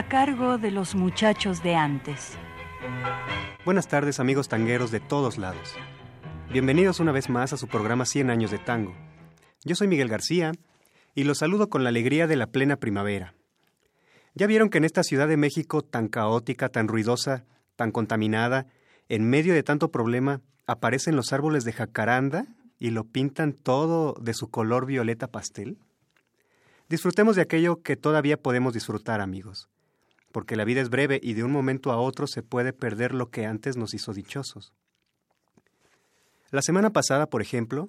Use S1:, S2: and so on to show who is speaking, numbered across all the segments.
S1: A cargo de los muchachos de antes.
S2: Buenas tardes amigos tangueros de todos lados. Bienvenidos una vez más a su programa 100 años de tango. Yo soy Miguel García y los saludo con la alegría de la plena primavera. ¿Ya vieron que en esta Ciudad de México tan caótica, tan ruidosa, tan contaminada, en medio de tanto problema, aparecen los árboles de jacaranda y lo pintan todo de su color violeta pastel? Disfrutemos de aquello que todavía podemos disfrutar, amigos porque la vida es breve y de un momento a otro se puede perder lo que antes nos hizo dichosos. La semana pasada, por ejemplo,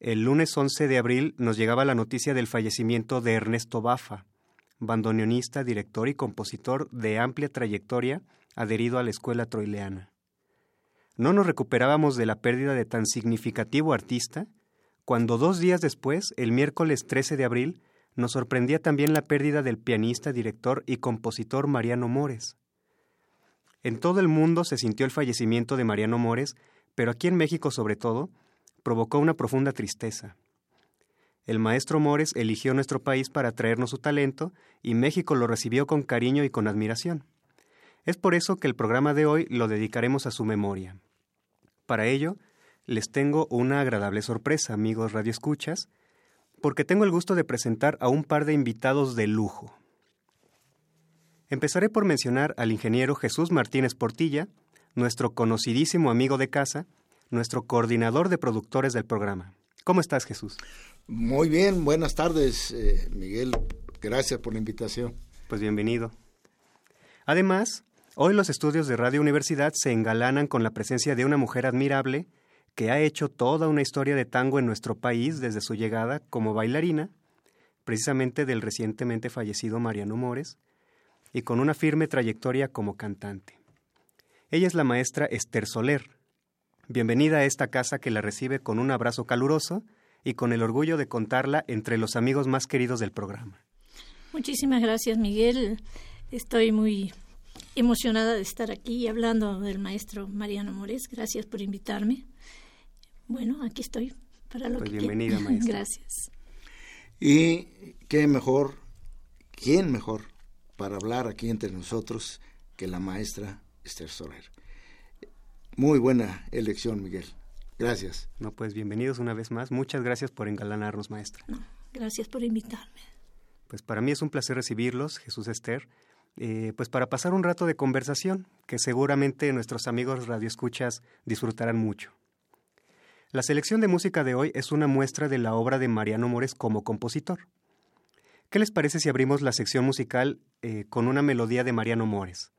S2: el lunes 11 de abril nos llegaba la noticia del fallecimiento de Ernesto Bafa, bandoneonista, director y compositor de amplia trayectoria adherido a la escuela troileana. No nos recuperábamos de la pérdida de tan significativo artista cuando dos días después, el miércoles 13 de abril, nos sorprendía también la pérdida del pianista, director y compositor Mariano Mores. En todo el mundo se sintió el fallecimiento de Mariano Mores, pero aquí en México sobre todo, provocó una profunda tristeza. El maestro Mores eligió nuestro país para traernos su talento y México lo recibió con cariño y con admiración. Es por eso que el programa de hoy lo dedicaremos a su memoria. Para ello, les tengo una agradable sorpresa, amigos radioescuchas, porque tengo el gusto de presentar a un par de invitados de lujo. Empezaré por mencionar al ingeniero Jesús Martínez Portilla, nuestro conocidísimo amigo de casa, nuestro coordinador de productores del programa. ¿Cómo estás, Jesús?
S3: Muy bien, buenas tardes, eh, Miguel. Gracias por la invitación.
S2: Pues bienvenido. Además, hoy los estudios de Radio Universidad se engalanan con la presencia de una mujer admirable, que ha hecho toda una historia de tango en nuestro país desde su llegada como bailarina, precisamente del recientemente fallecido Mariano Mores, y con una firme trayectoria como cantante. Ella es la maestra Esther Soler. Bienvenida a esta casa que la recibe con un abrazo caluroso y con el orgullo de contarla entre los amigos más queridos del programa.
S4: Muchísimas gracias, Miguel. Estoy muy emocionada de estar aquí hablando del maestro Mariano Mores. Gracias por invitarme. Bueno, aquí estoy para lo
S2: pues
S4: que
S2: bienvenida, maestra.
S4: Gracias.
S3: Y qué mejor, quién mejor para hablar aquí entre nosotros que la maestra Esther Soler. Muy buena elección, Miguel. Gracias.
S2: No, pues bienvenidos una vez más. Muchas gracias por engalanarnos, maestra.
S4: No, gracias por invitarme.
S2: Pues para mí es un placer recibirlos, Jesús Esther, eh, pues para pasar un rato de conversación que seguramente nuestros amigos radioescuchas disfrutarán mucho. La selección de música de hoy es una muestra de la obra de Mariano Mores como compositor. ¿Qué les parece si abrimos la sección musical eh, con una melodía de Mariano Mores?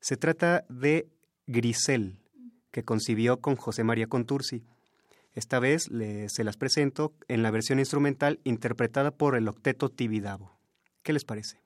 S2: Se trata de Grisel, que concibió con José María Contursi. Esta vez se las presento en la versión instrumental interpretada por el octeto Tibidabo. ¿Qué les parece?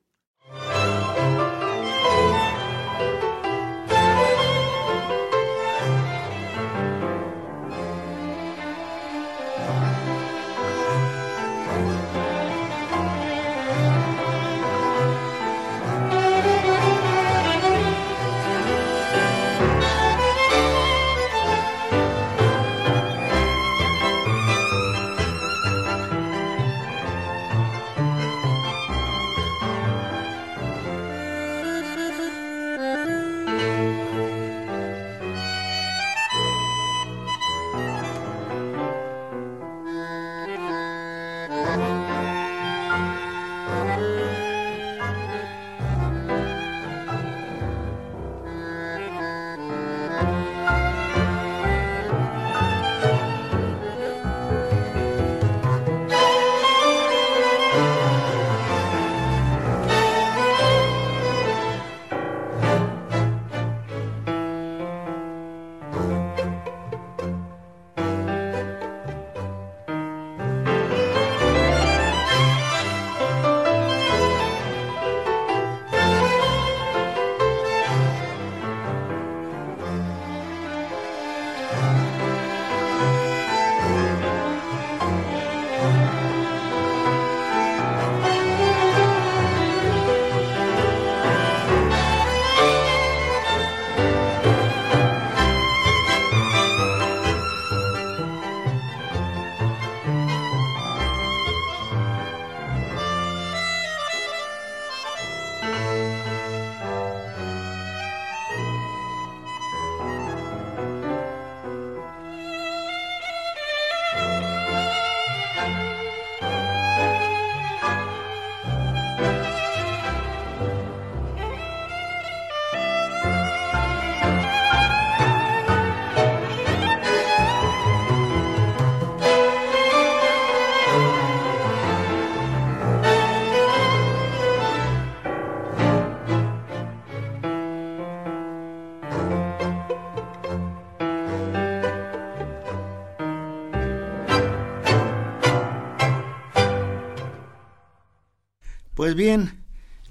S3: Pues bien,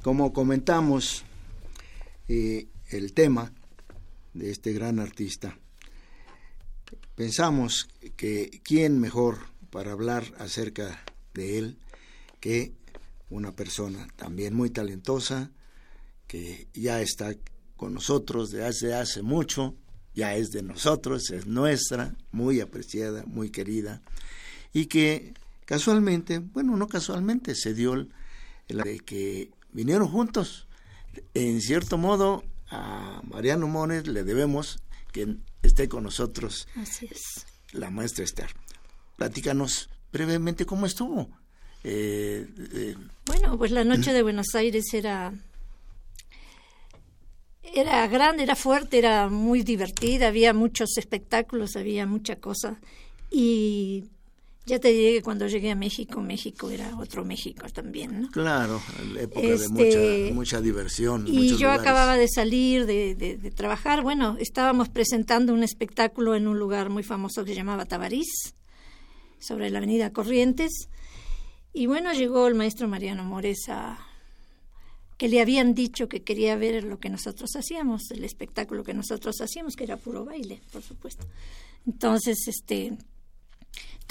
S3: como comentamos eh, el tema de este gran artista, pensamos que quién mejor para hablar acerca de él que una persona también muy talentosa, que ya está con nosotros desde hace mucho, ya es de nosotros, es nuestra, muy apreciada, muy querida, y que casualmente, bueno, no casualmente, se dio el, de que vinieron juntos. En cierto modo, a Mariano Mones le debemos que esté con nosotros
S4: Así es.
S3: la maestra Esther. Platícanos brevemente cómo estuvo. Eh, eh,
S4: Bueno, pues la noche de Buenos Aires era era grande, era fuerte, era muy divertida, había muchos espectáculos, había mucha cosa y ya te diré que cuando llegué a México, México era otro México también, ¿no?
S3: claro, la época de
S4: Este,
S3: mucha, mucha diversión.
S4: Y yo
S3: lugares.
S4: acababa de salir de, de- de trabajar. Bueno, estábamos presentando un espectáculo en un lugar muy famoso que se llamaba Tabarís, sobre la avenida Corrientes. Y bueno, llegó el maestro Mariano Mores a que le habían dicho que quería ver lo que nosotros hacíamos, el espectáculo que nosotros hacíamos, que era puro baile, por supuesto. Entonces, este,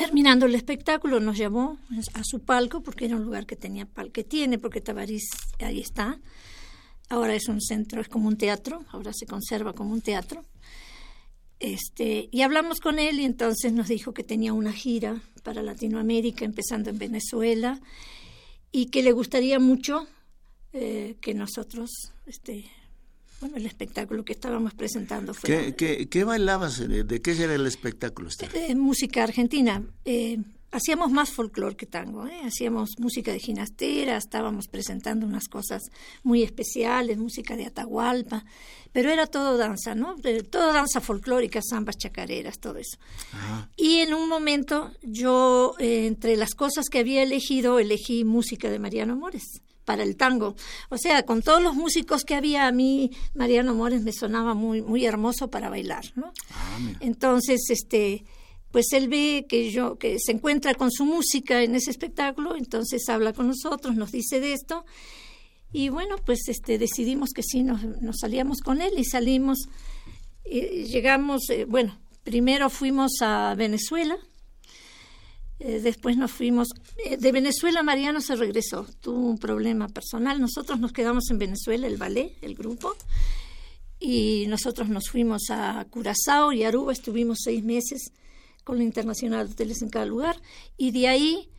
S4: terminando el espectáculo, nos llamó a su palco, porque era un lugar que tenía palco, que tiene, porque Tabarís ahí está. Ahora es un centro, es como un teatro, ahora se conserva como un teatro. Este, y hablamos con él y entonces nos dijo que tenía una gira para Latinoamérica, empezando en Venezuela, y que le gustaría mucho eh, que nosotros, este, bueno, el espectáculo que estábamos presentando fue
S3: ¿Qué, qué, qué bailabas? ¿De qué era el espectáculo?
S4: Eh, música argentina. Eh, hacíamos más folclore que tango, ¿eh? hacíamos música de ginastera, estábamos presentando unas cosas muy especiales, música de Atahualpa, pero era todo danza, ¿no? De- todo danza folclórica, zambas, chacareras, todo eso. Y en un momento yo, eh, entre las cosas que había elegido, elegí música de Mariano Mores para el tango. O sea, con todos los músicos que había, a mí Mariano Mores me sonaba muy, muy hermoso para bailar, ¿no? Entonces, este, pues él ve que yo, que se encuentra con su música en ese espectáculo, entonces habla con nosotros, nos dice de esto, y bueno, pues este, decidimos que sí, nos, nos salíamos con él y salimos, eh, llegamos, eh, bueno, primero fuimos a Venezuela, eh, después nos fuimos, eh, de Venezuela Mariano se regresó, tuvo un problema personal, nosotros nos quedamos en Venezuela, el ballet, el grupo, y nosotros nos fuimos a Curazao y Aruba, estuvimos seis meses con la Internacional de Hoteles en cada lugar, y de ahí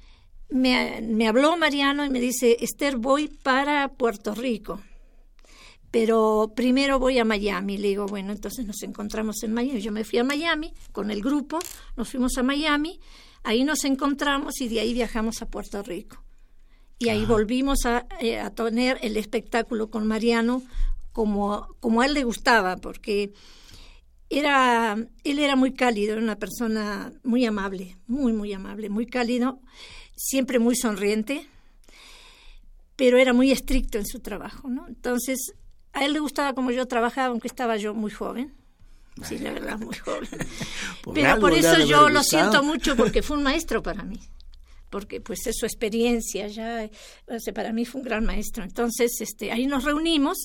S4: me, me habló Mariano y me dice, Esther, voy para Puerto Rico, pero primero voy a Miami. Le digo, bueno, entonces nos encontramos en Miami. Yo me fui a Miami con el grupo, nos fuimos a Miami, ahí nos encontramos y de ahí viajamos a Puerto Rico. Y ahí volvimos a, eh, a tener el espectáculo con Mariano como, como a él le gustaba, porque era, él era muy cálido, era una persona muy amable, muy, muy amable, muy cálido, siempre muy sonriente, pero era muy estricto en su trabajo, ¿no? Entonces, a él le gustaba como yo trabajaba, aunque estaba yo muy joven. Sí, la verdad, muy joven.
S3: Por
S4: Pero por eso yo lo siento mucho porque fue un maestro para mí. Porque pues es su experiencia ya, o sea, para mí fue un gran maestro. Entonces, este, ahí nos reunimos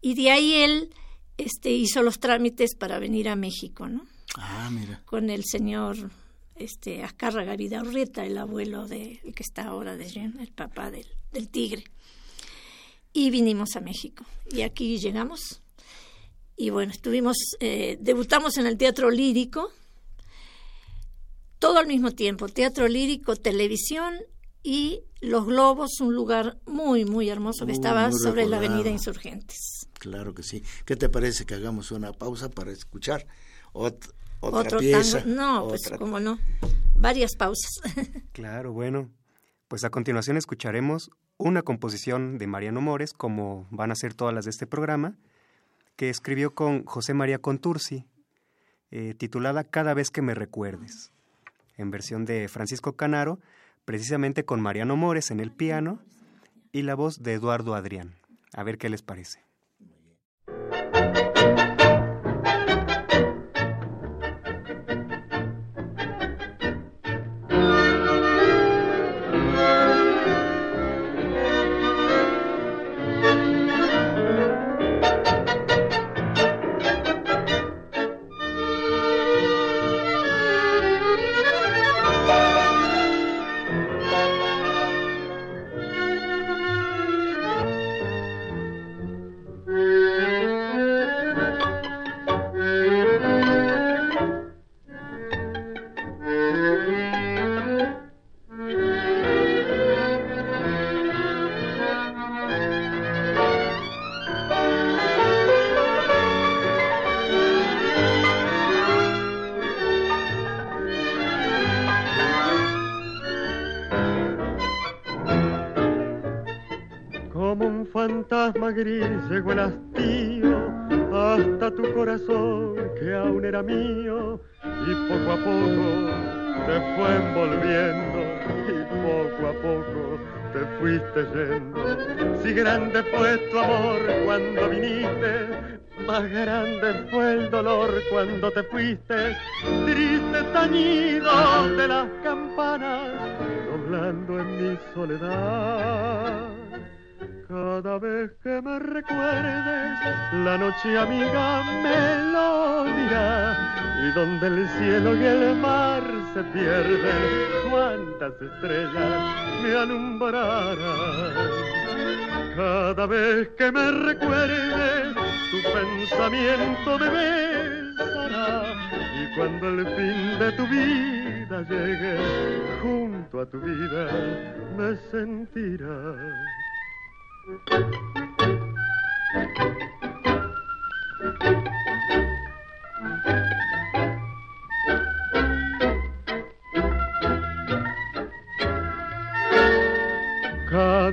S4: y de ahí él este, hizo los trámites para venir a México, ¿no?
S3: Ah, mira.
S4: Con el señor este, Azcárraga Vidaurreta, el abuelo de, el que está ahora de el papá del, del tigre. Y vinimos a México. Y aquí llegamos. Y bueno, estuvimos, eh, debutamos en el Teatro Lírico, todo al mismo tiempo, Teatro Lírico, televisión y Los Globos, un lugar muy, muy hermoso que
S3: Muy,
S4: estaba
S3: muy
S4: sobre la. Avenida Insurgentes.
S3: Claro que sí. ¿Qué te parece que hagamos una pausa para escuchar ot- otra
S4: Otro
S3: pieza?
S4: tango. No, pues cómo no. Varias pausas.
S2: Claro, bueno. Pues a continuación escucharemos una composición de Mariano Mores, como van a ser todas las de este programa, que escribió con José María Contursi, eh, titulada Cada vez que me recuerdes, en versión de Francisco Canaro, precisamente con Mariano Mores en el piano y la voz de Eduardo Adrián. A ver qué les parece.
S5: Cielo y el mar se pierden, cuántas estrellas me alumbrarán. Cada vez que me recuerdes, tu pensamiento me besará. Y cuando el fin de tu vida llegue, junto a tu vida me sentirás.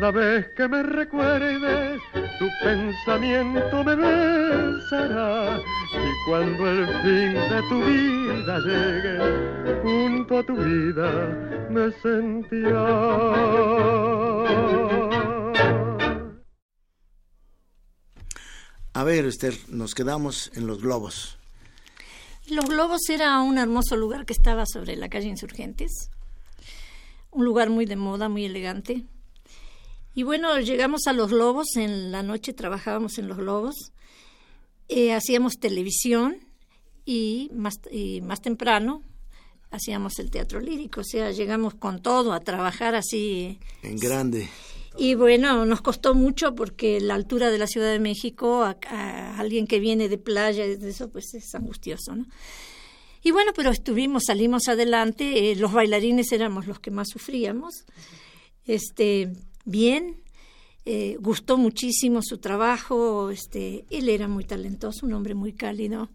S5: Cada vez que me recuerdes, tu pensamiento me besará. Y cuando el fin de tu vida llegue, junto a tu vida me sentirá.
S3: A ver, Esther, nos quedamos en Los Globos.
S4: Los Globos era un hermoso lugar que estaba sobre la calle Insurgentes. Un lugar muy de moda, muy elegante. Y bueno, llegamos a Los Globos, en la noche trabajábamos en Los Globos, eh, hacíamos televisión y más, y más temprano hacíamos el teatro lírico, o sea, llegamos con todo a trabajar así.
S3: En grande.
S4: Y bueno, nos costó mucho porque la altura de la Ciudad de México, a, alguien que viene de playa, de eso, pues es angustioso, ¿no? Y bueno, pero estuvimos, salimos adelante, eh, los bailarines éramos los que más sufríamos. Este, bien, eh, gustó muchísimo su trabajo, este, él era muy talentoso, un hombre muy cálido.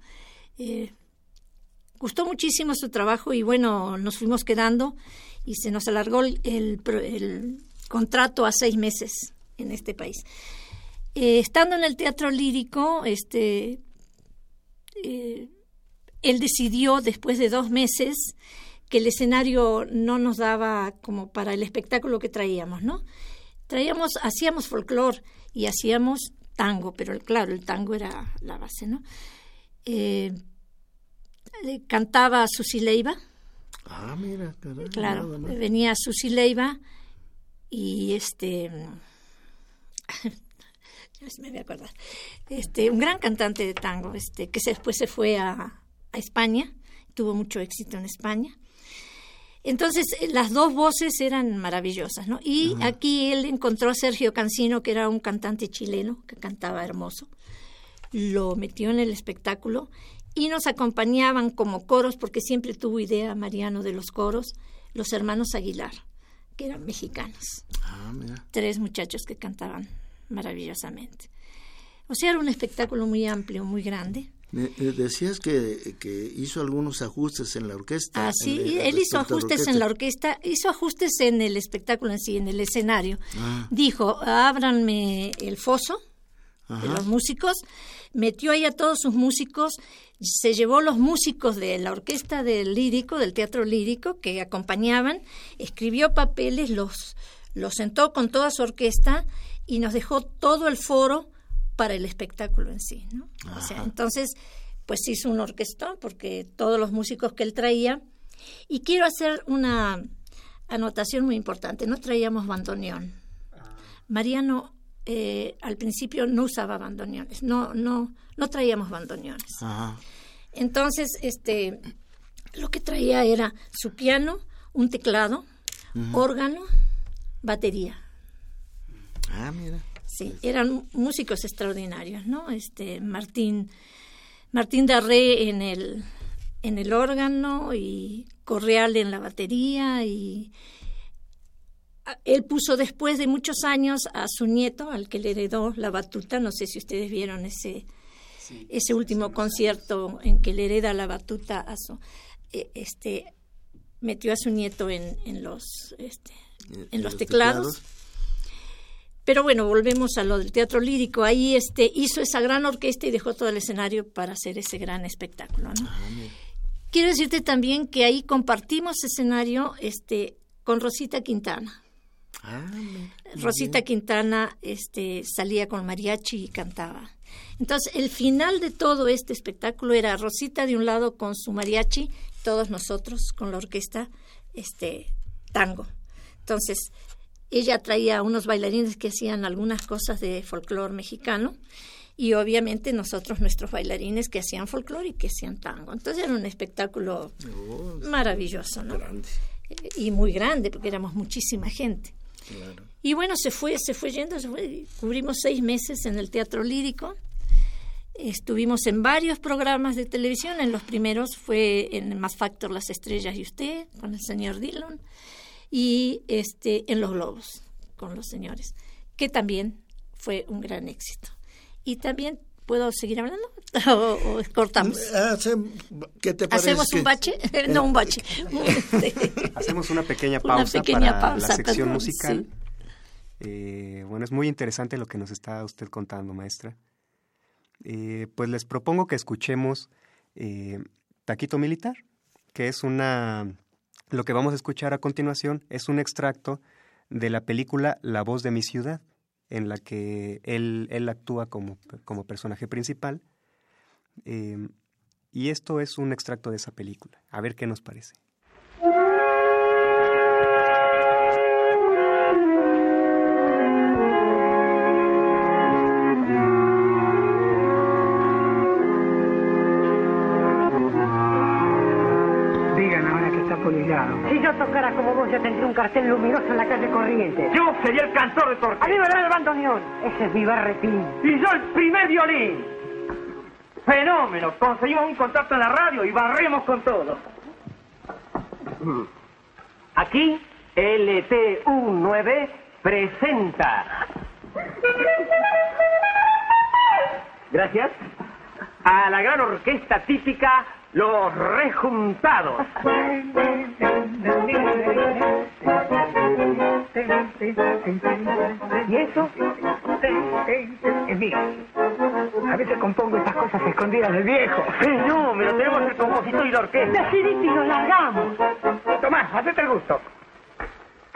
S4: Eh, gustó muchísimo su trabajo y bueno, nos fuimos quedando y se nos alargó el, el contrato a seis meses en este país. Eh, estando en el teatro lírico, este, él decidió después de dos meses que el escenario no nos daba como para el espectáculo que traíamos, ¿no? Traíamos, hacíamos folclore y hacíamos tango, pero claro, el tango era la base, ¿no? Eh, cantaba Susi Leiva.
S3: Ah, mira,
S4: claro, venía Susi Leiva y este me voy a acordar este un gran cantante de tango este que después se fue a, España tuvo mucho éxito en España entonces las dos voces eran maravillosas no y aquí él encontró a Sergio Cancino que era un cantante chileno que cantaba hermoso lo metió en el espectáculo y nos acompañaban como coros porque siempre tuvo idea Mariano de los coros los hermanos Aguilar que eran mexicanos.
S3: Ah,
S4: Tres muchachos que cantaban maravillosamente. O sea, era un espectáculo muy amplio, muy grande.
S3: Eh, decías que, que, hizo algunos ajustes en la orquesta.
S4: Ah, sí, él hizo ajustes en la orquesta, hizo ajustes en el espectáculo en sí, en el escenario. Ah. Dijo, ábranme el foso de los músicos, metió ahí a todos sus músicos, se llevó los músicos de la orquesta del lírico, del teatro lírico, que acompañaban, escribió papeles, los, los sentó con toda su orquesta y nos dejó todo el foro para el espectáculo en sí. ¿no? O sea, entonces, pues hizo un orquestón porque todos los músicos que él traía. Y quiero hacer una anotación muy importante, no traíamos bandoneón. Ah. Mariano eh, al principio no usaba bandoneones, no, no, no traíamos bandoneones. Entonces, este, lo que traía era su piano, un teclado, órgano, batería.
S3: Ah, mira.
S4: Sí, eran músicos extraordinarios, ¿no? Este, Martín, Martín Darré en el, en el órgano y Correal en la batería y él puso después de muchos años a su nieto, al que le heredó la batuta, no sé si ustedes vieron ese, ese último concierto en que le hereda la batuta a su, e, este, metió a su nieto en, en los, este, en los teclados. Pero bueno, volvemos a lo del teatro lírico. Ahí este, hizo esa gran orquesta y dejó todo el escenario para hacer ese gran espectáculo. ¿no? Quiero decirte también que ahí compartimos escenario este, con Rosita Quintana.
S3: Ah,
S4: Rosita Quintana este, salía con mariachi y cantaba. Entonces, el final de todo este espectáculo era Rosita de un lado con su mariachi, todos nosotros con la orquesta este, tango. Entonces, ella traía unos bailarines que hacían algunas cosas de folclore mexicano y obviamente nosotros nuestros bailarines que hacían folclore y que hacían tango. Entonces era un espectáculo
S3: Oh,
S4: maravilloso, ¿no?
S3: grande.
S4: Y muy grande porque éramos muchísima gente.
S3: Claro.
S4: Y bueno, se fue, se fue yendo, se fue. Cubrimos seis meses en el Teatro Lírico. Estuvimos en varios programas de televisión. En los primeros fue en Más Factor Las Estrellas y Usted, con el señor Dillon. Y este, en Los Globos, con los señores, que también fue un gran éxito. Y también, ¿puedo seguir hablando? ¿O, o cortamos?
S3: ¿Qué te parece?
S4: ¿Hacemos un bache? no, un bache. Este,
S2: Hacemos una pequeña
S4: Una
S2: pausa
S4: pequeña
S2: para
S4: pausa,
S2: la sección
S4: perdón,
S2: musical. Eh, bueno, es muy interesante lo que nos está usted contando, maestra. Eh, pues les propongo que escuchemos eh, Taquito Militar, que es una... Lo que vamos a escuchar a continuación es un extracto de la película La voz de mi ciudad, en la que él, él actúa como, como personaje principal. Eh, y esto es un extracto de esa película. A ver qué nos parece.
S6: Si yo tocara como vos, ya tendría un cartel luminoso en la calle Corriente.
S7: Yo sería el cantor de Torque.
S6: A mí me da el bandoneón. Ese es mi barretín.
S7: Y yo el primer violín. Fenómeno. Conseguimos un contrato en la radio y barremos con todo. Aquí, LTU9 presenta. Gracias. A la gran orquesta típica Los Rejuntados.
S6: ¿Y eso? Es mío. A veces compongo estas cosas escondidas del viejo.
S7: Fenómeno. Tenemos el compositor y la orquesta.
S6: Decidiste y nos largamos.
S7: Tomás, hacete el gusto.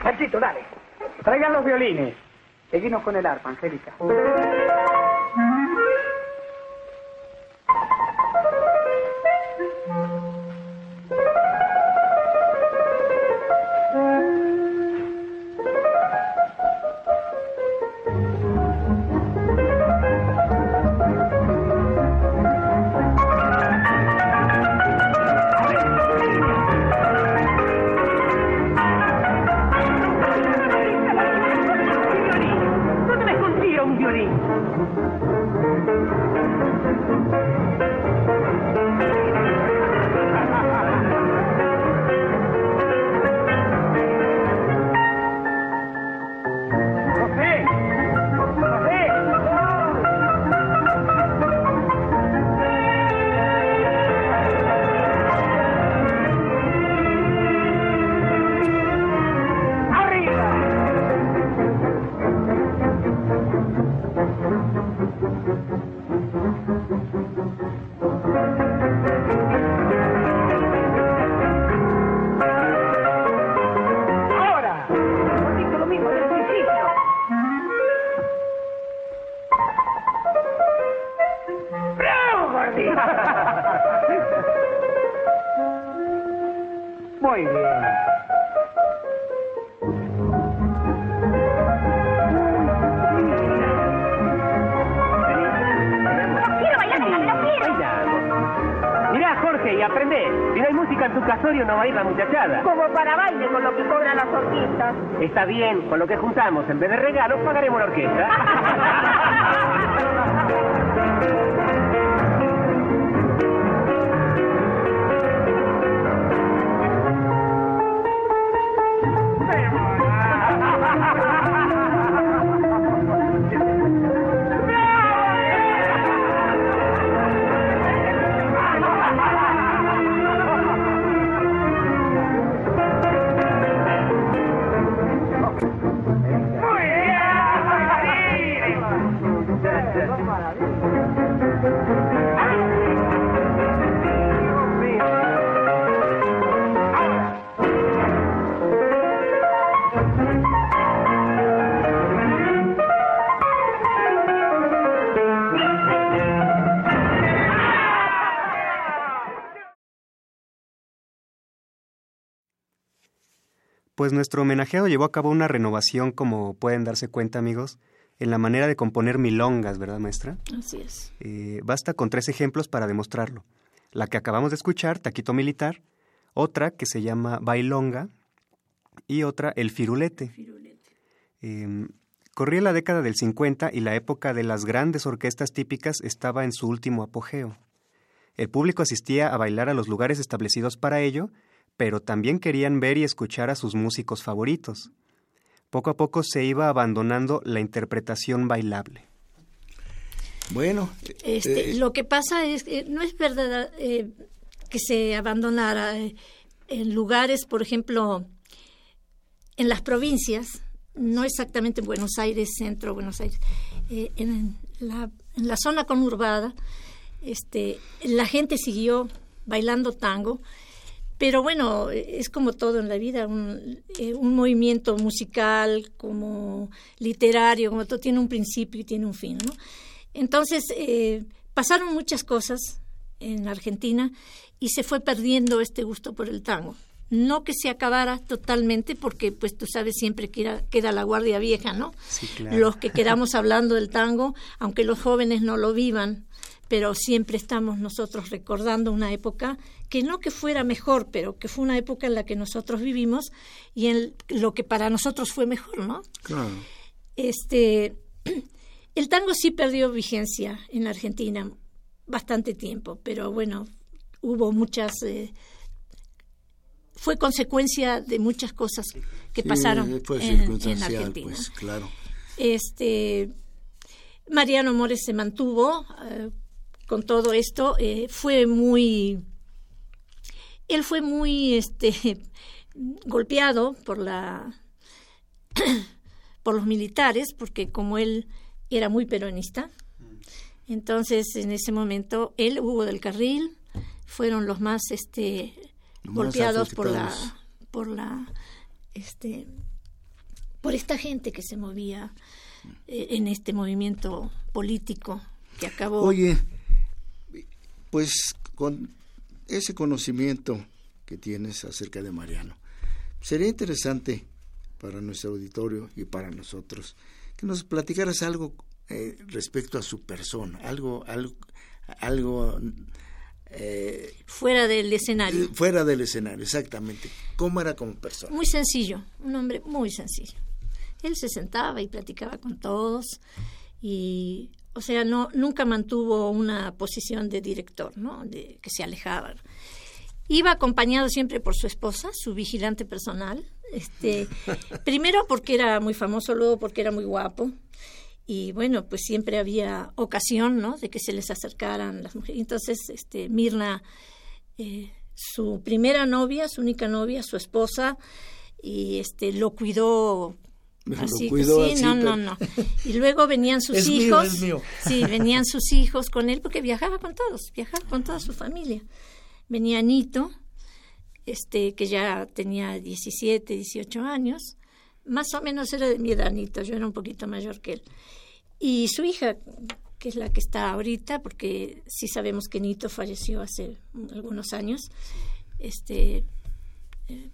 S7: Panchito, dale. Traigan los violines. Seguimos con el arpa, Angélica.
S6: Con lo que
S7: juntamos, en vez de regalos, pagaremos la orquesta.
S2: Pues nuestro homenajeado llevó a cabo una renovación, como pueden darse cuenta, amigos, en la manera de componer milongas, ¿verdad, maestra?
S4: Así es.
S2: Eh, basta con tres ejemplos para demostrarlo. La que acabamos de escuchar, Taquito Militar, otra que se llama Bailonga y otra El Firulete. Eh, corría la década del 50 y la época de las grandes orquestas típicas estaba en su último apogeo. El público asistía a bailar a los lugares establecidos para ello, pero también querían ver y escuchar a sus músicos favoritos. Poco a poco se iba abandonando la interpretación bailable.
S3: Bueno,
S4: Este,
S3: eh,
S4: lo que pasa es que no es verdad eh, que se abandonara eh, en lugares, por ejemplo, en las provincias, no exactamente en Buenos Aires, centro Buenos Aires, eh, en, la, en la zona conurbada, este, la gente siguió bailando tango, pero bueno, es como todo en la vida, un, eh, un movimiento musical, como literario, como todo, tiene un principio y tiene un fin, ¿no? Entonces, eh, pasaron muchas cosas en Argentina y se fue perdiendo este gusto por el tango. No que se acabara totalmente, porque pues tú sabes siempre que era- queda la guardia vieja, ¿no?
S2: Sí, claro.
S4: Los que quedamos hablando del tango, aunque los jóvenes no lo vivan, pero siempre estamos nosotros recordando una época que no que fuera mejor, pero que fue una época en la que nosotros vivimos y en lo que para nosotros fue mejor, ¿no?
S3: claro.
S4: Este, el tango sí perdió vigencia en Argentina bastante tiempo, pero bueno, hubo muchas, eh, fue consecuencia de muchas cosas que
S3: Sí,
S4: pasaron en, en Argentina.
S3: pues, claro.
S4: Este, Mariano Mores se mantuvo eh, con todo esto, eh, fue muy, él fue muy, este, golpeado por la, por los militares, porque como él era muy peronista, entonces en ese momento él, Hugo del Carril, fueron los más, este,
S3: Los más
S4: golpeados por la, por la, este, por esta gente que se movía eh, en este movimiento político que acabó.
S3: Oye, pues con ese conocimiento que tienes acerca de Mariano, sería interesante para nuestro auditorio y para nosotros que nos platicaras algo eh, respecto a su persona, algo, algo, algo eh,
S4: fuera del escenario.
S3: eh, fuera del escenario, exactamente. ¿Cómo era como persona?
S4: Muy sencillo, un hombre muy sencillo. Él se sentaba y platicaba con todos y, o sea, no nunca mantuvo una posición de director, ¿no? De que se alejaba. Iba acompañado siempre por su esposa, su vigilante personal. Este, primero porque era muy famoso, luego porque era muy guapo. Y bueno, pues siempre había ocasión, ¿no? De que se les acercaran las mujeres. Entonces, este, Mirna, eh, su primera novia, su única novia, su esposa, y este, lo cuidó
S3: Lo
S4: así, sí,
S3: así,
S4: no,
S3: pero-
S4: no, no. Y luego venían sus
S3: Es mío,
S4: hijos.
S3: es mío.
S4: Sí, venían sus hijos con él porque viajaba con todos, viajaba con toda su familia. Venía Nito, este, que ya tenía 17, 18 años, más o menos era de mi edad Nito, yo era un poquito mayor que él. Y su hija, que es la que está ahorita, porque sí sabemos que Nito falleció hace algunos años, este, eh,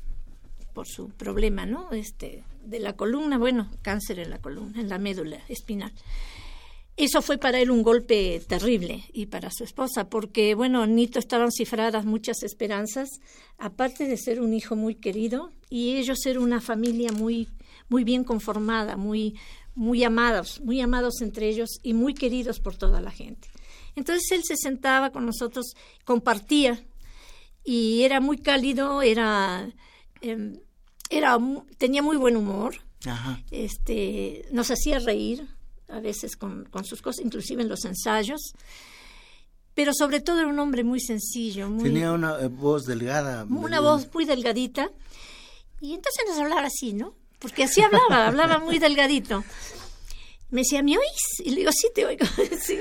S4: por su problema, ¿no? Este, de la columna, bueno, cáncer en la columna, en la médula espinal. Eso fue para él un golpe terrible y para su esposa, porque, bueno, Nito estaban cifradas muchas esperanzas, aparte de ser un hijo muy querido y ellos ser una familia muy, muy bien conformada, muy, muy amados, muy amados entre ellos y muy queridos por toda la gente. Entonces él se sentaba con nosotros, compartía y era muy cálido, era, em, era tenía muy buen humor,
S3: Ajá.
S4: este, nos hacía reír a veces con, con sus cosas, inclusive en los ensayos, pero sobre todo era un hombre muy sencillo, muy,
S3: Tenía una eh, voz delgada.
S4: una voz muy delgadita, y entonces nos hablaba así, ¿no? Porque así hablaba, hablaba muy delgadito. Me decía, ¿me oís? Y le digo, sí, te oigo. Sí.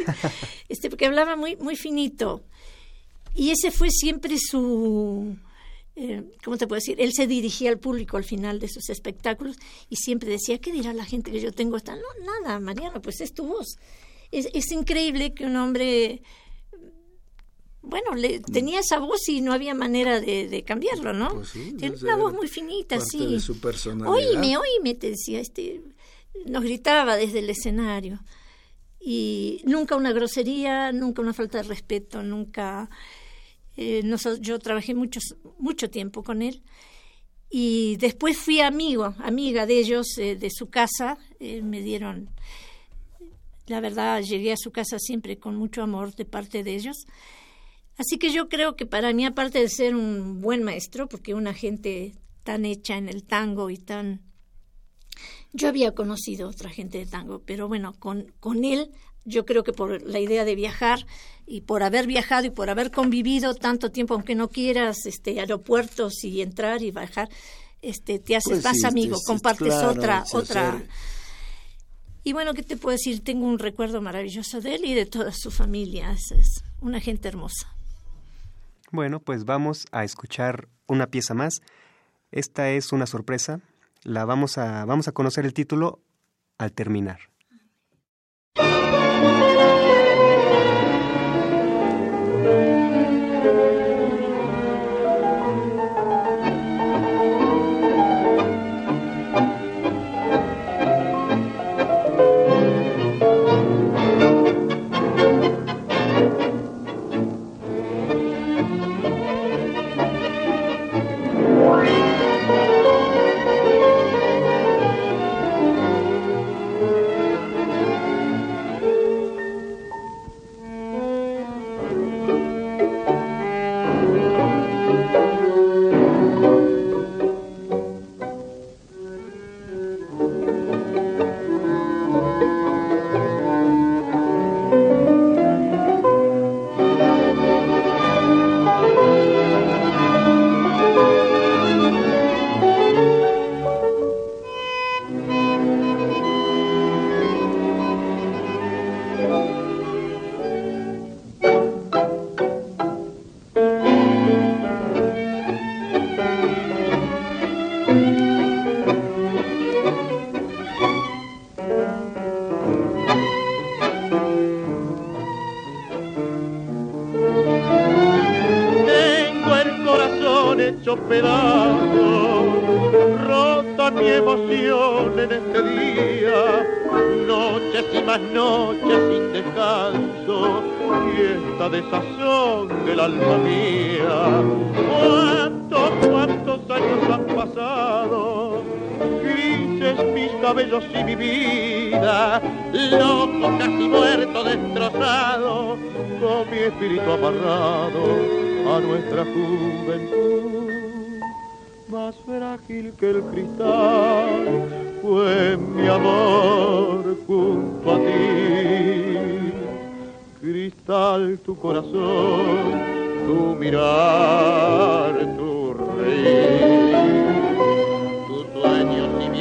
S4: Este, porque hablaba muy, muy finito. Y ese fue siempre su, eh, ¿cómo te puedo decir? Él se dirigía al público al final de sus espectáculos y siempre decía, ¿qué dirá la gente que yo tengo esta? No, nada, Mariano, pues es tu voz. Es, es increíble que un hombre bueno, le, tenía esa voz y no había manera de, de cambiarlo, ¿no?
S3: Pues sí, pues
S4: una voz muy finita,
S3: parte
S4: sí.
S3: de su personalidad.
S4: Oíme, oíme, te decía, este, nos gritaba desde el escenario. Y nunca una grosería, nunca una falta de respeto, nunca... eh, yo trabajé muchos, mucho tiempo con él y después fui amigo, amiga de ellos, eh, de su casa, eh, me dieron, la verdad, llegué a su casa siempre con mucho amor de parte de ellos. Así que yo creo que para mí, aparte de ser un buen maestro, porque una gente tan hecha en el tango y tan... Yo había conocido otra gente de tango, pero bueno, con, con él, yo creo que por la idea de viajar y por haber viajado y por haber convivido tanto tiempo, aunque no quieras, este, aeropuertos y entrar y bajar, este, te haces
S3: Pues
S4: más
S3: sí,
S4: amigo,
S3: es- es
S4: compartes
S3: claro,
S4: otra, otra,
S3: hacer-
S4: y bueno, ¿qué te puedo decir? Tengo un recuerdo maravilloso de él y de toda su familia. Es, es una gente hermosa.
S2: Bueno, pues vamos a escuchar una pieza más. Esta es una sorpresa. La vamos a, vamos a conocer el título al terminar.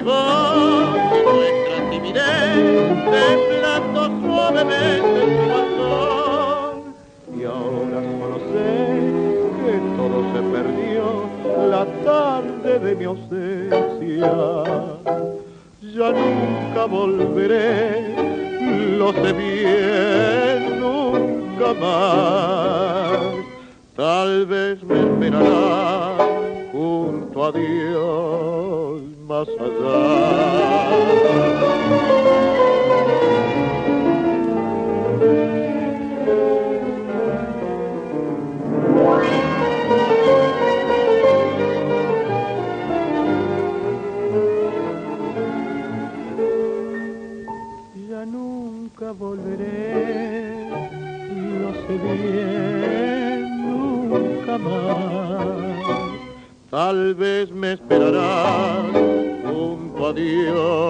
S8: Nuestra timidez temblando suavemente en tu balcón y ahora solo sé que todo se perdió la tarde de mi ausencia. Ya nunca volveré lo sé bien nunca más. Tal vez me esperará junto a Dios más Ya nunca volveré, lo sé bien, nunca más. Tal vez me esperarás más allá.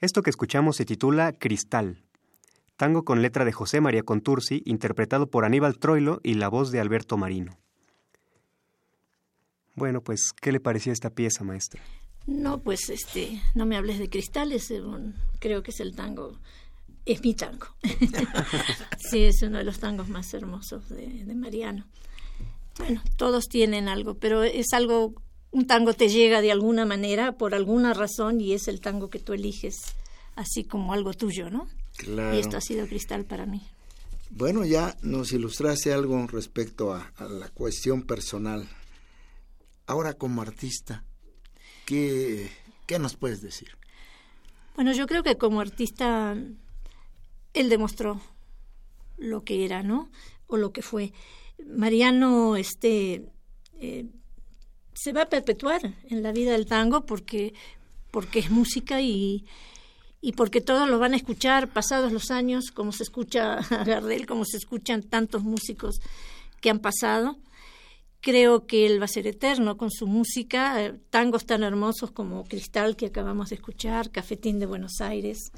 S2: Esto que escuchamos se titula Cristal, tango con letra de José María Contursi, interpretado por Aníbal Troilo y la voz de Alberto Marino. Bueno, pues, ¿qué le parecía esta pieza, maestra?
S4: No, pues este, no me hables de cristales, creo que es el tango, es mi tango. sí, es uno de los tangos más hermosos de, de Mariano. Bueno, todos tienen algo, pero es algo un tango te llega de alguna manera, por alguna razón, y es el tango que tú eliges, así como algo tuyo, ¿no?
S3: Claro.
S4: Y esto ha sido cristal para mí.
S3: Bueno, ya nos ilustraste algo respecto a, a la cuestión personal. Ahora como artista, ¿qué, ¿qué nos puedes decir?
S4: Bueno, yo creo que como artista él demostró lo que era, ¿no? O lo que fue. Mariano, este, eh, se va a perpetuar en la vida del tango porque, porque es música y, y porque todos lo van a escuchar pasados los años, como se escucha a Gardel, como se escuchan tantos músicos que han pasado. Creo que él va a ser eterno con su música, eh, tangos tan hermosos como Cristal que acabamos de escuchar, Cafetín de Buenos Aires.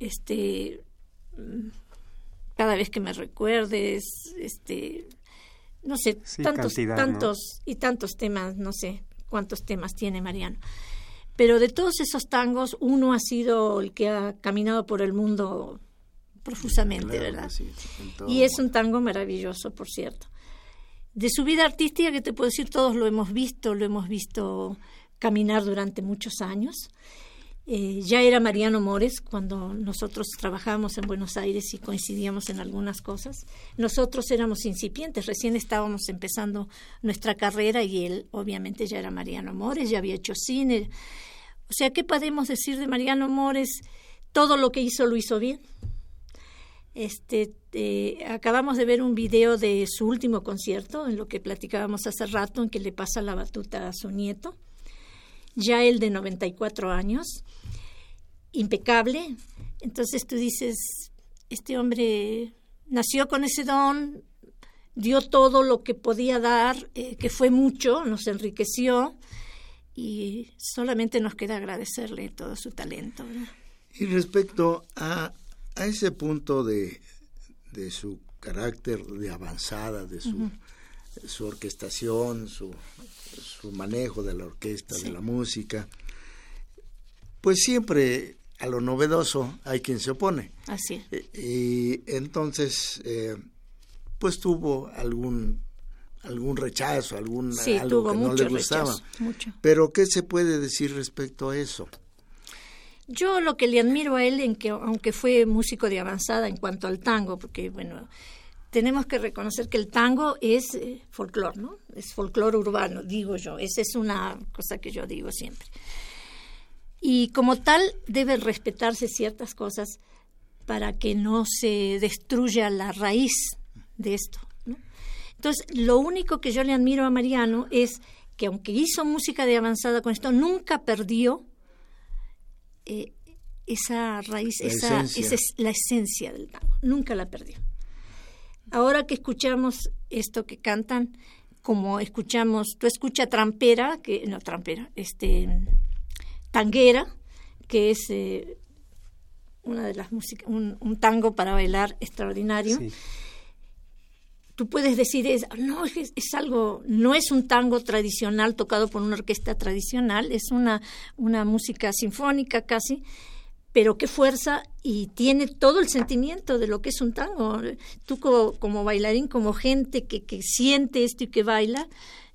S4: Este mm, cada vez que me recuerdes, este no sé,
S2: Sí,
S4: tantos
S2: cantidad, ¿no?
S4: tantos y tantos temas, no sé cuántos temas tiene Mariano. Pero de todos esos tangos, uno ha sido el que ha caminado por el mundo profusamente,
S3: Claro
S4: ¿verdad?
S3: sí.
S4: Y es un tango maravilloso, por cierto. De su vida artística, que te puedo decir, todos lo hemos visto, lo hemos visto caminar durante muchos años. Eh, ya era Mariano Mores cuando nosotros trabajábamos en Buenos Aires y coincidíamos en algunas cosas. Nosotros éramos incipientes, recién estábamos empezando nuestra carrera y él obviamente ya era Mariano Mores, ya había hecho cine. O sea, ¿qué podemos decir de Mariano Mores? Todo lo que hizo lo hizo bien. Este, eh, acabamos de ver un video de su último concierto, en lo que platicábamos hace rato, en que le pasa la batuta a su nieto, ya él de 94 años, impecable. Entonces tú dices, este hombre nació con ese don, dio todo lo que podía dar, eh, que fue mucho, nos enriqueció y solamente nos queda agradecerle todo su talento. ¿verdad?
S3: Y respecto a, a ese punto de, de su carácter de avanzada, de su, su orquestación, su, su manejo de la orquesta, de la música, pues siempre a lo novedoso hay quien se opone.
S4: Así es.
S3: E- Y entonces, eh, pues tuvo algún algún rechazo, algún
S4: Sí,
S3: algo
S4: tuvo
S3: que no le gustaba.
S4: rechazo, mucho.
S3: Pero ¿qué se puede decir respecto a eso?
S4: Yo lo que le admiro a él, en que aunque fue músico de avanzada en cuanto al tango, porque bueno, tenemos que reconocer que el tango es eh, folclor, ¿no? Es folclor urbano, digo yo. Esa es una cosa que yo digo siempre. Y como tal, deben respetarse ciertas cosas para que no se destruya la raíz de esto. ¿no? Entonces, lo único que yo le admiro a Mariano es que aunque hizo música de avanzada con esto, nunca perdió eh, esa raíz,
S3: La
S4: esa,
S3: esencia.
S4: esa es la esencia del tango. Nunca la perdió. Ahora que escuchamos esto que cantan, como escuchamos, tú escucha trampera, que no trampera, este tanguera, que es eh, una de las músicas, un, un tango para bailar extraordinario.
S2: Sí.
S4: Tú puedes decir, es, no, es, es algo, no es un tango tradicional tocado por una orquesta tradicional, es una, una música sinfónica casi, pero qué fuerza y tiene todo el sentimiento de lo que es un tango. Tú como, como bailarín, como gente que, que siente esto y que baila,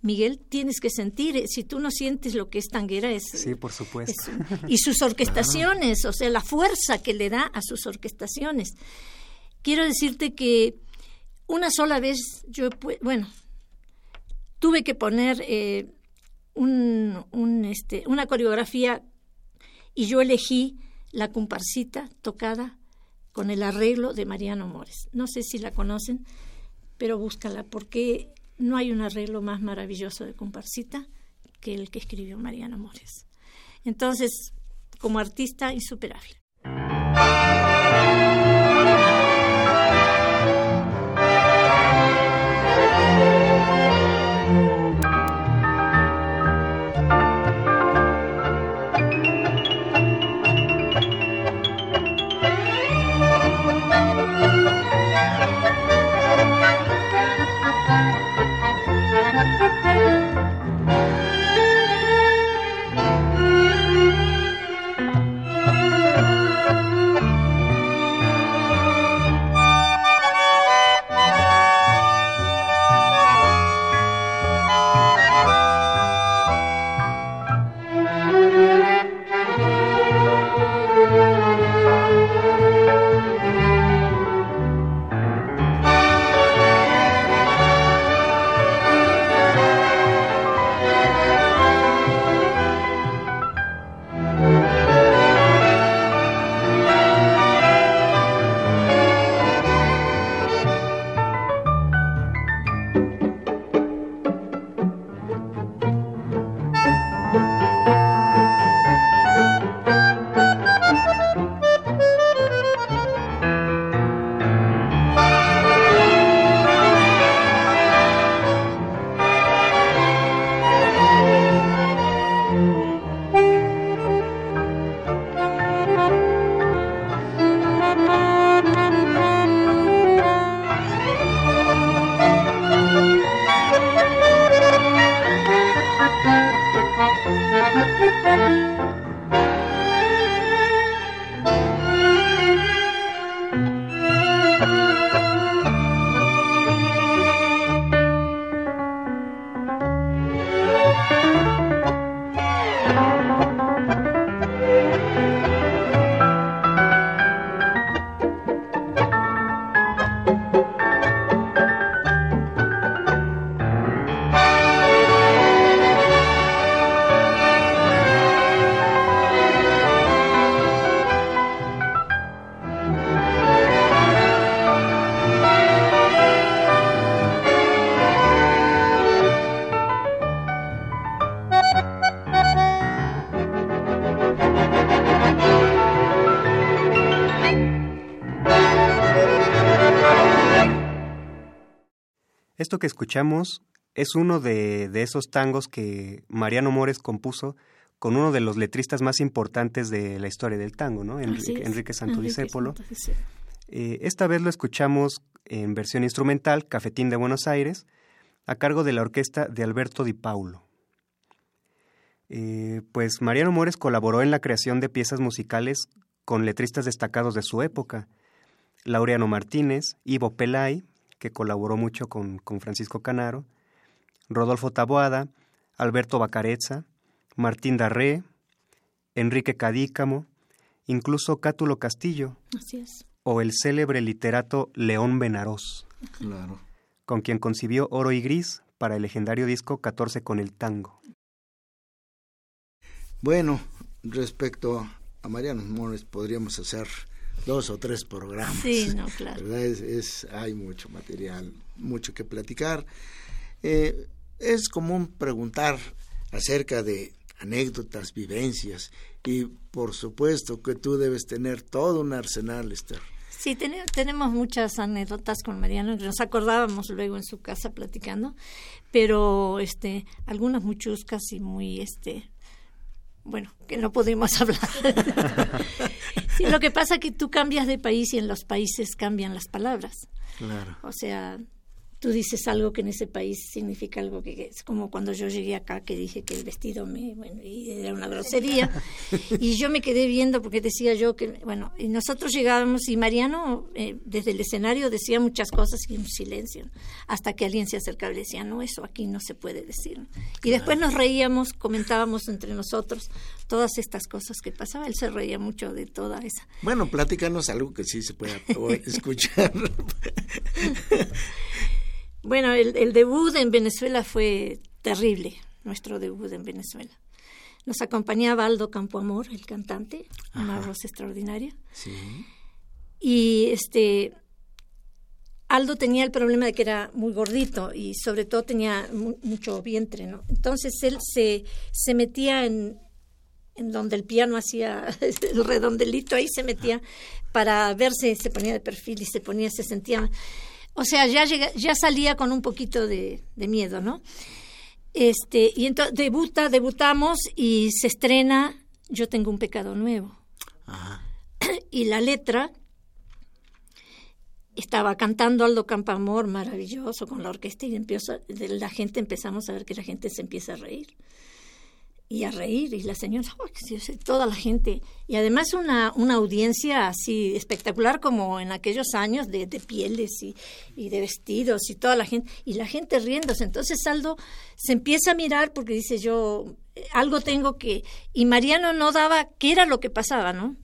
S4: Miguel, tienes que sentir, eh, si tú no sientes lo que es tanguera, es...
S2: Sí, por supuesto.
S4: es- y sus orquestaciones, o sea, la fuerza que le da a sus orquestaciones. Quiero decirte que una sola vez yo, bueno, tuve que poner eh, un, un, este, una coreografía y yo elegí la comparsita tocada con el arreglo de Mariano Mores. No sé si la conocen, pero búscala porque no hay un arreglo más maravilloso de comparsita que el que escribió Mariano Mores. Entonces, como artista, insuperable.
S2: Esto que escuchamos es uno de, esos tangos que Mariano Mores compuso con uno de los letristas más importantes de la historia del tango, ¿no? Enrique, Enrique. Eh, esta vez lo escuchamos en versión instrumental, Cafetín de Buenos Aires, a cargo de la orquesta de Alberto Di Paulo. Eh, pues Mariano Mores colaboró en la creación de piezas musicales con letristas destacados de su época, Laureano Martínez, Ivo Pelay, que colaboró mucho con, Francisco Canaro, Rodolfo Taboada, Alberto Bacarezza, Martín Darré, Enrique Cadícamo, incluso Cátulo Castillo. O el célebre literato León Benarós.
S3: Claro.
S2: Con quien concibió Oro y Gris para el legendario disco 14 con el tango.
S3: Bueno, respecto a Mariano Mores, podríamos hacer dos o tres programas.
S4: Sí, no, claro.
S3: Es, hay mucho material, mucho que platicar. Eh, es común preguntar acerca de anécdotas, vivencias, y por supuesto que tú debes tener todo un arsenal, Esther.
S4: Sí, tenemos muchas anécdotas con Mariano, que nos acordábamos luego en su casa platicando, pero este, algunas muy chuscas y muy este, bueno, que no podemos hablar. sí, lo que pasa es que tú cambias de país y en los países cambian las palabras.
S3: Claro.
S4: O sea, tú dices algo que en ese país significa algo que es como cuando yo llegué acá que dije que el vestido me bueno y era una grosería. Y yo me quedé viendo porque decía yo que bueno y nosotros llegábamos y Mariano eh, desde el escenario decía muchas cosas y en silencio hasta que alguien se acercaba y decía no eso aquí no se puede decir y después nos reíamos comentábamos entre nosotros todas estas cosas que pasaba él se reía mucho de toda esa.
S3: Bueno platícanos algo que sí se pueda escuchar
S4: Bueno, el, debut en Venezuela fue terrible, nuestro debut en Venezuela. Nos acompañaba Aldo Campoamor, el cantante, una voz extraordinaria.
S3: Sí.
S4: Y este Aldo tenía el problema de que era muy gordito y sobre todo tenía mucho vientre, ¿no? Entonces él se, se metía en, en donde el piano hacía el redondelito, ahí se metía para verse, se ponía de perfil y se ponía, se sentía o sea, ya, ya salía con un poquito de, miedo, ¿no? Este, y entonces debuta, debutamos y se estrena Yo tengo un pecado nuevo. Y la letra estaba cantando Aldo Campamor, maravilloso, con la orquesta, y empieza, la gente empezamos a ver que la gente se empieza a reír y a reír y la señora, toda la gente y además una, una audiencia así espectacular como en aquellos años de, pieles y, y de vestidos y toda la gente y la gente riéndose. Entonces Aldo se empieza a mirar porque dice yo algo tengo que y Mariano no daba qué era lo que pasaba, ¿no?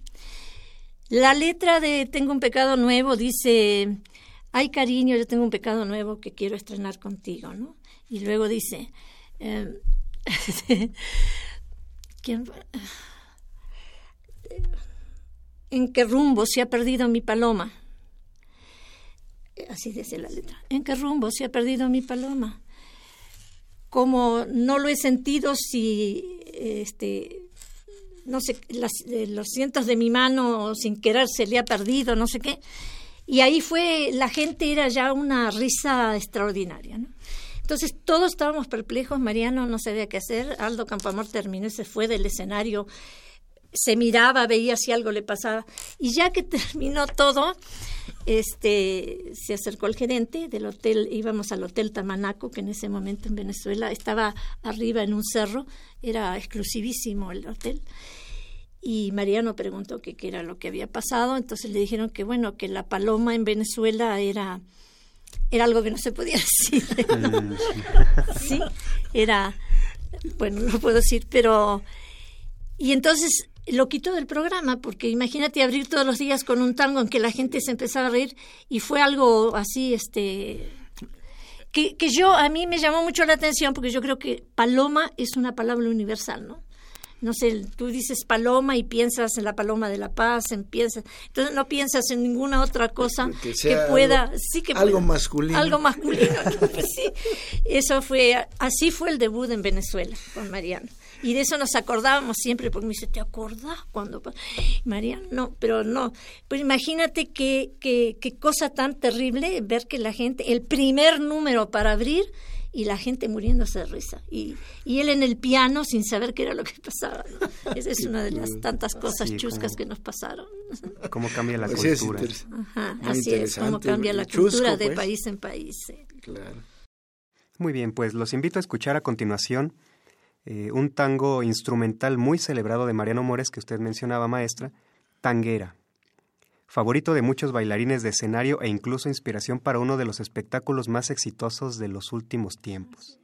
S4: La letra de Tengo un pecado nuevo dice, ay cariño, yo tengo un pecado nuevo que quiero estrenar contigo, ¿no? Y luego dice, eh, ¿En qué rumbo se ha perdido mi paloma? Así dice la letra. ¿En qué rumbo se ha perdido mi paloma? Como no lo he sentido si este no sé eh, los cientos de mi mano sin querer se le ha perdido, no sé qué. Y ahí fue la gente era ya una risa extraordinaria, ¿no? Entonces todos estábamos perplejos, Mariano no sabía qué hacer, Aldo Campamor terminó y se fue del escenario, se miraba, veía si algo le pasaba. Y ya que terminó todo, este se acercó el gerente del hotel, íbamos al hotel Tamanaco, que en ese momento en Venezuela estaba arriba en un cerro, era exclusivísimo el hotel. Y Mariano preguntó qué era lo que había pasado, entonces le dijeron que bueno, que la paloma en Venezuela era era algo que no se podía decir. sí, era bueno, no puedo decir, pero y entonces lo quitó del programa, porque imagínate abrir todos los días con un tango en que la gente se empezaba a reír y fue algo así, este, que, que yo, a mí me llamó mucho la atención porque yo creo que paloma es una palabra universal, ¿no? No sé, tú dices paloma y piensas en la paloma de la paz, en entonces no piensas en ninguna otra cosa que, pueda,
S3: algo,
S4: sí que
S3: algo masculino,
S4: algo masculino, sí, eso fue, así fue el debut en Venezuela con Mariano. Y de eso nos acordábamos siempre, porque me dice, ¿te acordás cuando? María, no, pero no. Pues imagínate qué, qué, qué cosa tan terrible ver que la gente, el primer número para abrir y la gente muriéndose de risa. Y, y él en el piano sin saber qué era lo que pasaba. Esa es una de las tantas cosas chuscas que nos pasaron.
S2: ¿Cómo cambia la pues cultura?
S4: así es, cómo cambia la cultura de pues. país en país.
S2: Claro. Muy bien, pues los invito a escuchar a continuación eh, un tango instrumental muy celebrado de Mariano Mores que usted mencionaba, maestra, Tanguera. Favorito de muchos bailarines de escenario e incluso inspiración para uno de los espectáculos más exitosos de los últimos tiempos.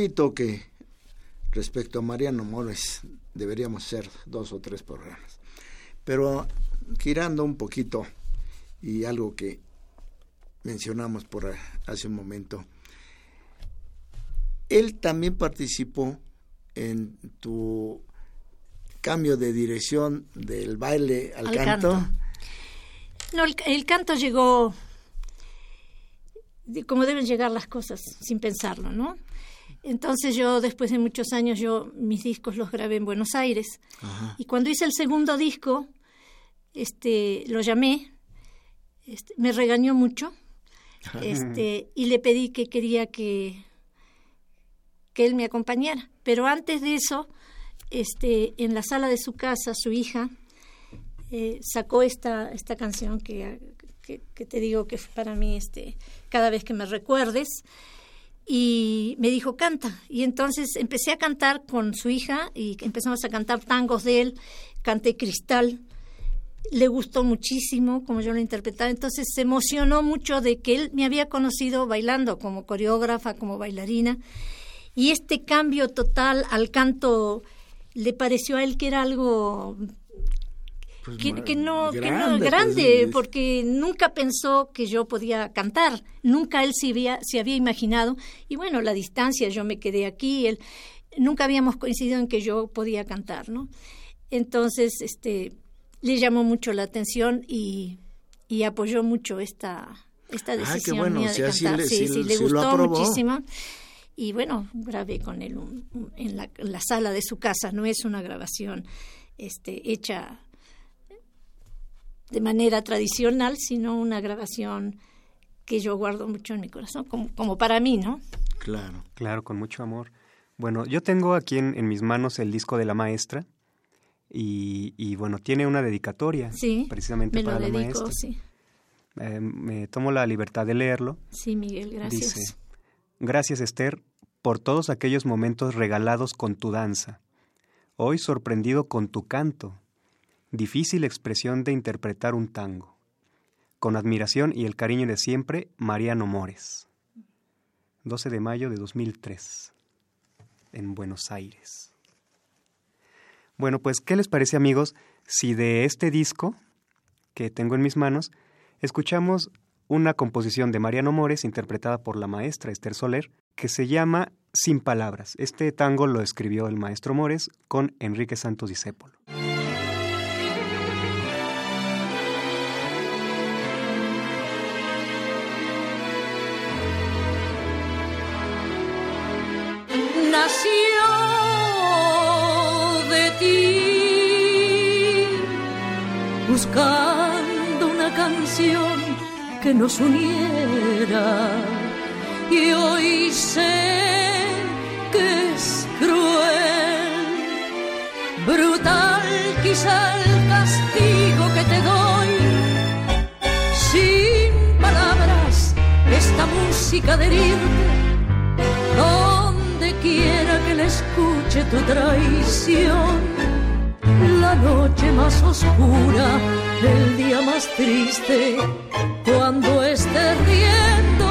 S3: Repito que respecto a Mariano Mores deberíamos ser dos o tres programas. Pero girando un poquito y algo que mencionamos por hace un momento, él también participó en tu cambio de dirección del baile al, canto.
S4: No, el, canto llegó como deben llegar las cosas, sin pensarlo, ¿no? Entonces yo, después de muchos años, yo mis discos los grabé en Buenos Aires. Y cuando hice el segundo disco, este, lo llamé, este, me regañó mucho, este, y le pedí que quería que, que él me acompañara. Pero antes de eso, este, en la sala de su casa, su hija eh, sacó esta, esta canción que, que, que, te digo que para mí, este, cada vez que me recuerdes, y me dijo, canta. Y entonces empecé a cantar con su hija y empezamos a cantar tangos de él, canté Cristal. Le gustó muchísimo como yo lo interpretaba, entonces se emocionó mucho de que él me había conocido bailando como coreógrafa, como bailarina, y este cambio total al canto le pareció a él que era algo pues que, no, grande, pues, grande porque nunca pensó que yo podía cantar, nunca él se había, se había imaginado, y bueno, la distancia, yo me quedé aquí, él, nunca habíamos coincidido en que yo podía cantar, ¿no? Entonces, este, le llamó mucho la atención y, y apoyó mucho esta, esta decisión
S3: bueno,
S4: mía de
S3: sí
S4: cantar. Sí,
S3: sí
S4: sí,
S3: le-
S4: le gustó muchísimo. Y bueno, grabé con él un- un- en la, la sala de su casa. No es una grabación este, hecha de manera tradicional, sino una grabación que yo guardo mucho en mi corazón, como, como para mí, ¿no?
S3: Claro.
S2: Claro, con mucho amor. Bueno, yo tengo aquí en, en mis manos el disco de la maestra y, y, bueno, tiene una dedicatoria
S4: Sí,
S2: precisamente
S4: me lo
S2: para la
S4: dedico,
S2: maestra.
S4: sí.
S2: Eh, me tomo la libertad de leerlo.
S4: Sí, Miguel, gracias.
S2: Dice, gracias Esther por todos aquellos momentos regalados con tu danza. Hoy sorprendido con tu canto. Difícil expresión de interpretar un tango. Con admiración y el cariño de siempre, Mariano Mores. 12 de mayo de 2003, en Buenos Aires. Bueno, pues, ¿qué les parece amigos si de este disco que tengo en mis manos escuchamos una composición de Mariano Mores interpretada por la maestra Esther Soler que se llama Sin Palabras. Este tango lo escribió el maestro Mores con Enrique Santos Discépolo.
S9: Buscando una canción que nos uniera. Y hoy sé que es cruel, brutal quizá el castigo que te doy. Sin palabras, esta música de herirte donde quiera que le escuche tu traición. Noche más oscura, el día más triste, cuando estés riendo,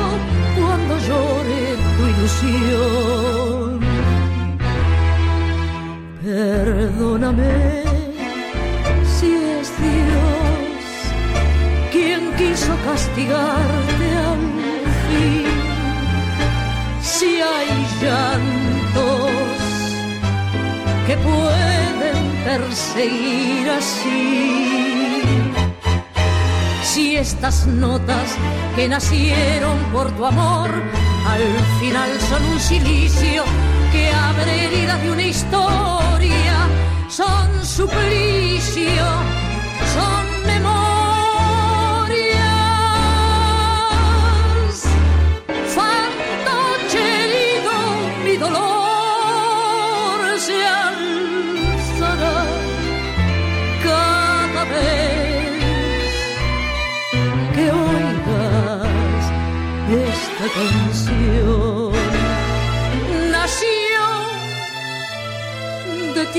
S9: cuando llore tu ilusión. Perdóname si es Dios quien quiso castigarte al perseguir así. Si estas notas que nacieron por tu amor al final son un silicio que abre heridas de una historia, son suplicio, son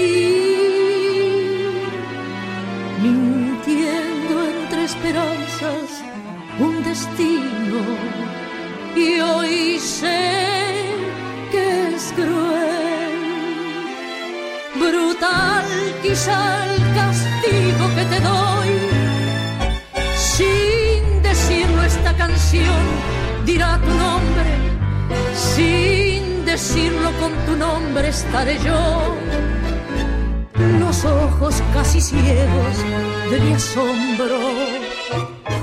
S9: de ti, mintiendo entre esperanzas un destino y hoy sé que es cruel, brutal quizá el castigo que te doy. Sin decirlo esta canción dirá tu nombre, sin decirlo con tu nombre estaré yo. Los ojos casi ciegos de mi asombro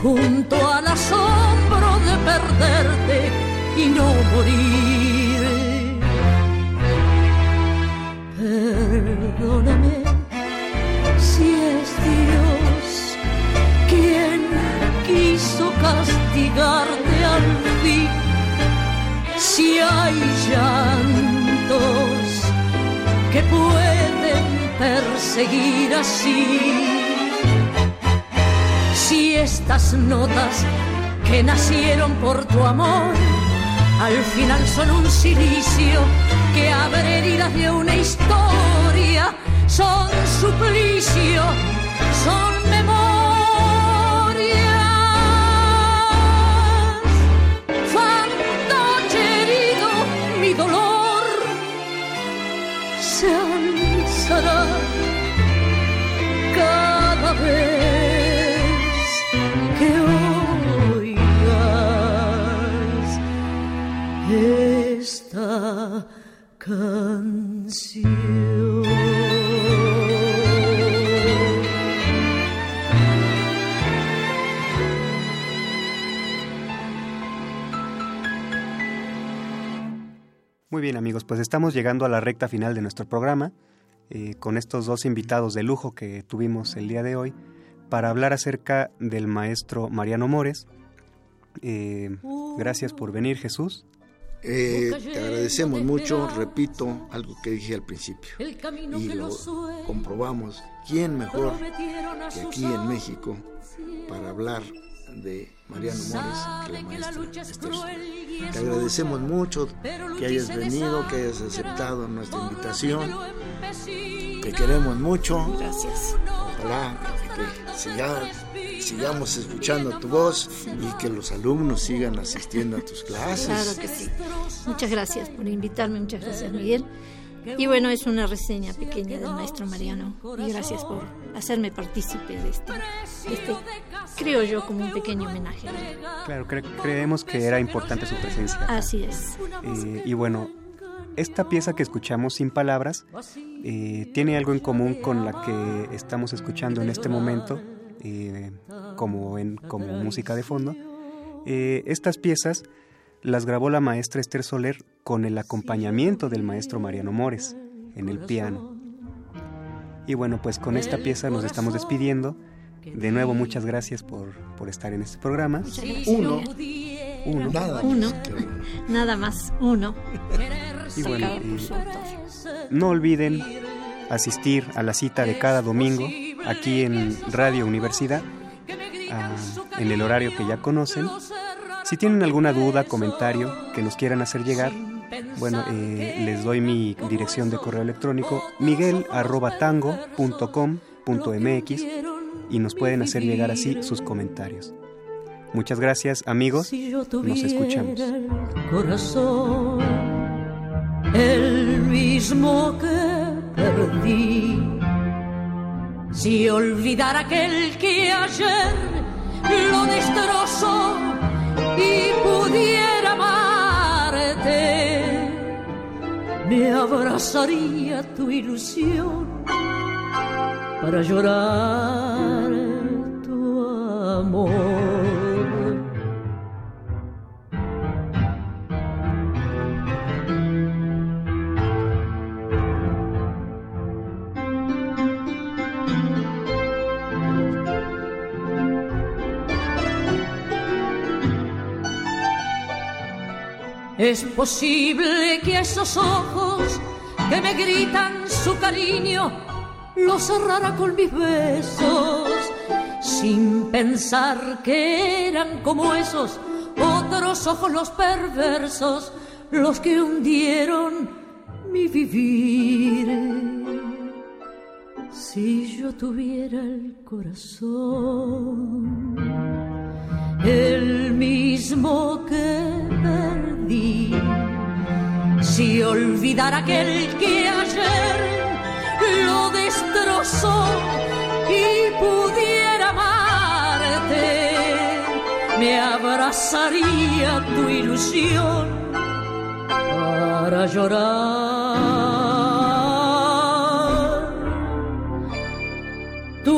S9: junto al asombro de perderte y no morir. Perdóname si es Dios quien quiso castigarte al fin. Si hay llantos que pueden perseguir así. Si estas notas que nacieron por tu amor al final son un silicio que abre heridas de una historia, son suplicio,
S2: bien amigos, pues estamos llegando a la recta final de nuestro programa eh, con estos dos invitados de lujo que tuvimos el día de hoy para hablar acerca del maestro Mariano Mores. Eh, gracias por venir Jesús.
S3: Eh, te agradecemos mucho, repito algo que dije al principio y lo comprobamos. ¿Quién mejor que aquí en México para hablar de Mariano Mores, que la maestra Esther Te agradecemos mucho que hayas venido, que hayas aceptado nuestra invitación. Te queremos mucho.
S4: Gracias.
S3: Ojalá que sigamos escuchando tu voz y que los alumnos sigan asistiendo a tus clases.
S4: Claro que sí. Muchas gracias por invitarme, muchas gracias Miguel. Y bueno, es una reseña pequeña del maestro Mariano. Y gracias por hacerme partícipe de este, de este creo yo, como un pequeño homenaje.
S2: Claro, cre- creemos que era importante su presencia.
S4: Así es.
S2: Eh, y bueno, esta pieza que escuchamos sin palabras eh, tiene algo en común con la que estamos escuchando en este momento, eh, como, en, como música de fondo. Eh, estas piezas las grabó la maestra Esther Soler con el acompañamiento del maestro Mariano Mores en el piano. Y bueno, pues con esta pieza nos estamos despidiendo. De nuevo, muchas gracias por, por estar en este programa.
S3: Uno,
S2: Uno.
S3: nada.
S4: Uno. Nada más, uno.
S2: Y bueno, y-. No olviden asistir a la cita de cada domingo aquí en Radio Universidad, ah, en el horario que ya conocen. Si tienen alguna duda, comentario que nos quieran hacer llegar, bueno, eh, les doy mi dirección de correo electrónico miguel.tango.com.mx y nos pueden hacer llegar así sus comentarios. Muchas gracias amigos, nos escuchamos.
S9: el corazón, el mismo que perdí. Si olvidara aquel que ayer lo destrozó y pudiera me abrazaría tu ilusión para llorar tu amor. Es posible que esos ojos que me gritan su cariño los cerrara con mis besos, sin pensar que eran como esos otros ojos los perversos, los que hundieron mi vivir. Si yo tuviera el corazón el mismo que perdí. Si olvidara aquel que ayer lo destrozó y pudiera amarte, me abrazaría tu ilusión para llorar. Tu